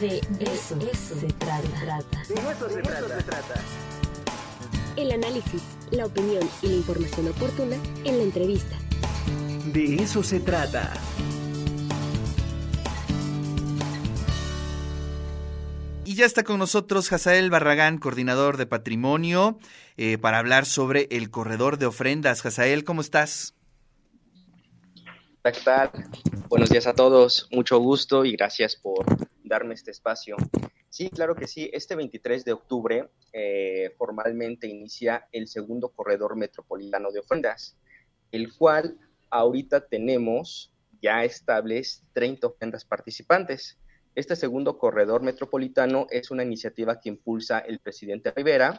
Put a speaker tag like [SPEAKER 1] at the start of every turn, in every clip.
[SPEAKER 1] De eso, se, trata.
[SPEAKER 2] De eso, se, trata.
[SPEAKER 3] El análisis, la opinión y la información oportuna en la entrevista.
[SPEAKER 2] De eso se trata.
[SPEAKER 4] Y ya está con nosotros Hazael Barragán, coordinador de patrimonio, eh, para hablar sobre el corredor de ofrendas. Hazael, ¿cómo estás?
[SPEAKER 5] ¿Qué tal? Buenos días a todos, mucho gusto y gracias por darme este espacio. Sí, claro que sí, este 23 de octubre eh, formalmente inicia el segundo corredor metropolitano de ofrendas, el cual ahorita tenemos ya estables 30 ofrendas participantes. Este segundo corredor metropolitano es una iniciativa que impulsa el presidente Rivera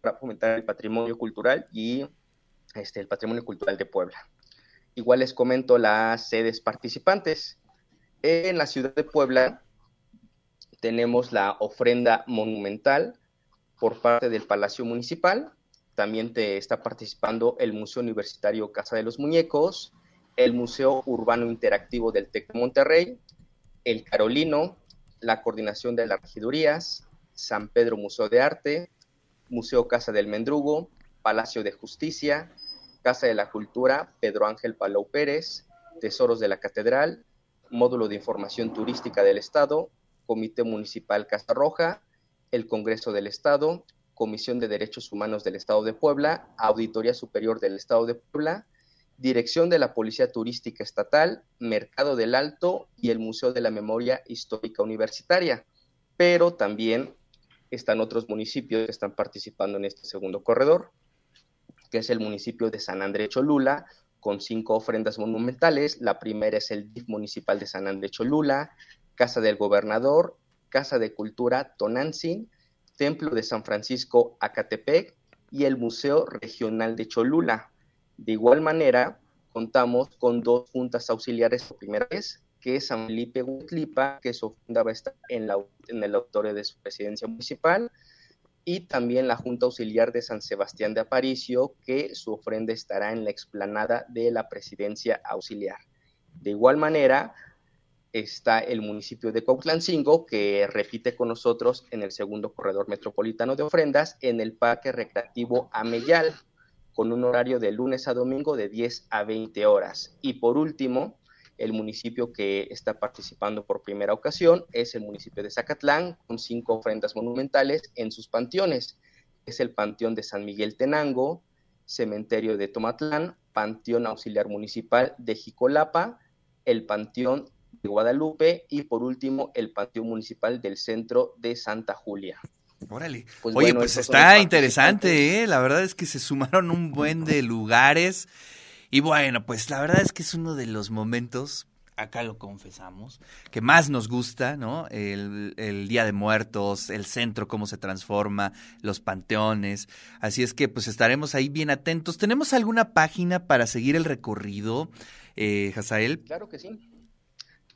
[SPEAKER 5] para fomentar el patrimonio cultural y este, el patrimonio cultural de Puebla. Igual les comento las sedes participantes. En la ciudad de Puebla tenemos la ofrenda monumental por parte del Palacio Municipal. También te está participando el Museo Universitario Casa de los Muñecos, el Museo Urbano Interactivo del TEC de Monterrey, el Carolino, la Coordinación de las Regidurías, San Pedro Museo de Arte, Museo Casa del Mendrugo, Palacio de Justicia, Casa de la Cultura, Pedro Ángel Palau Pérez, Tesoros de la Catedral, Módulo de Información Turística del Estado, Comité Municipal Casa Roja, el Congreso del Estado, Comisión de Derechos Humanos del Estado de Puebla, Auditoría Superior del Estado de Puebla, Dirección de la Policía Turística Estatal, Mercado del Alto y el Museo de la Memoria Histórica Universitaria. Pero también están otros municipios que están participando en este segundo corredor, que es el municipio de San Andrés Cholula, con cinco ofrendas monumentales. La primera es el DIF municipal de San Andrés Cholula, Casa del Gobernador, Casa de Cultura Tonantzin, Templo de San Francisco Acatepec y el Museo Regional de Cholula. De igual manera, contamos con dos juntas auxiliares por primera vez, que es San Felipe Huitlipa, que su ofrenda va a estar en el auditorio de su presidencia municipal, y también la Junta Auxiliar de San Sebastián de Aparicio, que su ofrenda estará en la explanada de la presidencia auxiliar. De igual manera, está el municipio de Cuautlancingo, que repite con nosotros en el segundo corredor metropolitano de ofrendas en el Parque Recreativo Ameyal con un horario de lunes a domingo de 10 a 20 horas. Y por último, el municipio que está participando por primera ocasión es el municipio de Zacatlán, con cinco ofrendas monumentales en sus panteones. Es el Panteón de San Miguel Tenango, Cementerio de Tomatlán, Panteón Auxiliar Municipal de Jicolapa, el Panteón de Guadalupe y por último el Panteón Municipal del Centro de Santa Julia.
[SPEAKER 4] Órale. Pues Oye, pues está interesante, ¿eh? La verdad es que se sumaron un buen de lugares. Y bueno, pues la verdad es que es uno de los momentos, acá lo confesamos, que más nos gusta, ¿no? El, el, Día de Muertos, el centro, cómo se transforma, los panteones. Así es que pues estaremos ahí bien atentos. ¿Tenemos alguna página para seguir el recorrido, eh, Hazael?
[SPEAKER 5] Claro que sí.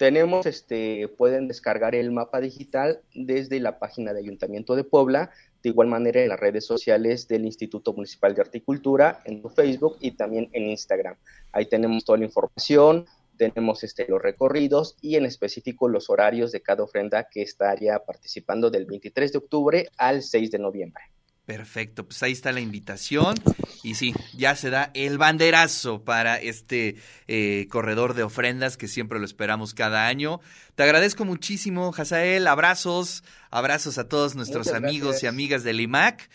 [SPEAKER 5] Tenemos, este, pueden descargar el mapa digital desde la página de Ayuntamiento de Puebla, de igual manera en las redes sociales del Instituto Municipal de Articultura, en Facebook y también en Instagram. Ahí tenemos toda la información, tenemos este, los recorridos y en específico los horarios de cada ofrenda que estaría participando del 23 de octubre al 6 de noviembre.
[SPEAKER 4] Perfecto, pues ahí está la invitación. Y sí, ya se da el banderazo para este eh, corredor de ofrendas que siempre lo esperamos cada año. Te agradezco muchísimo, Hazael, abrazos, abrazos a todos nuestros amigos y amigas del IMAC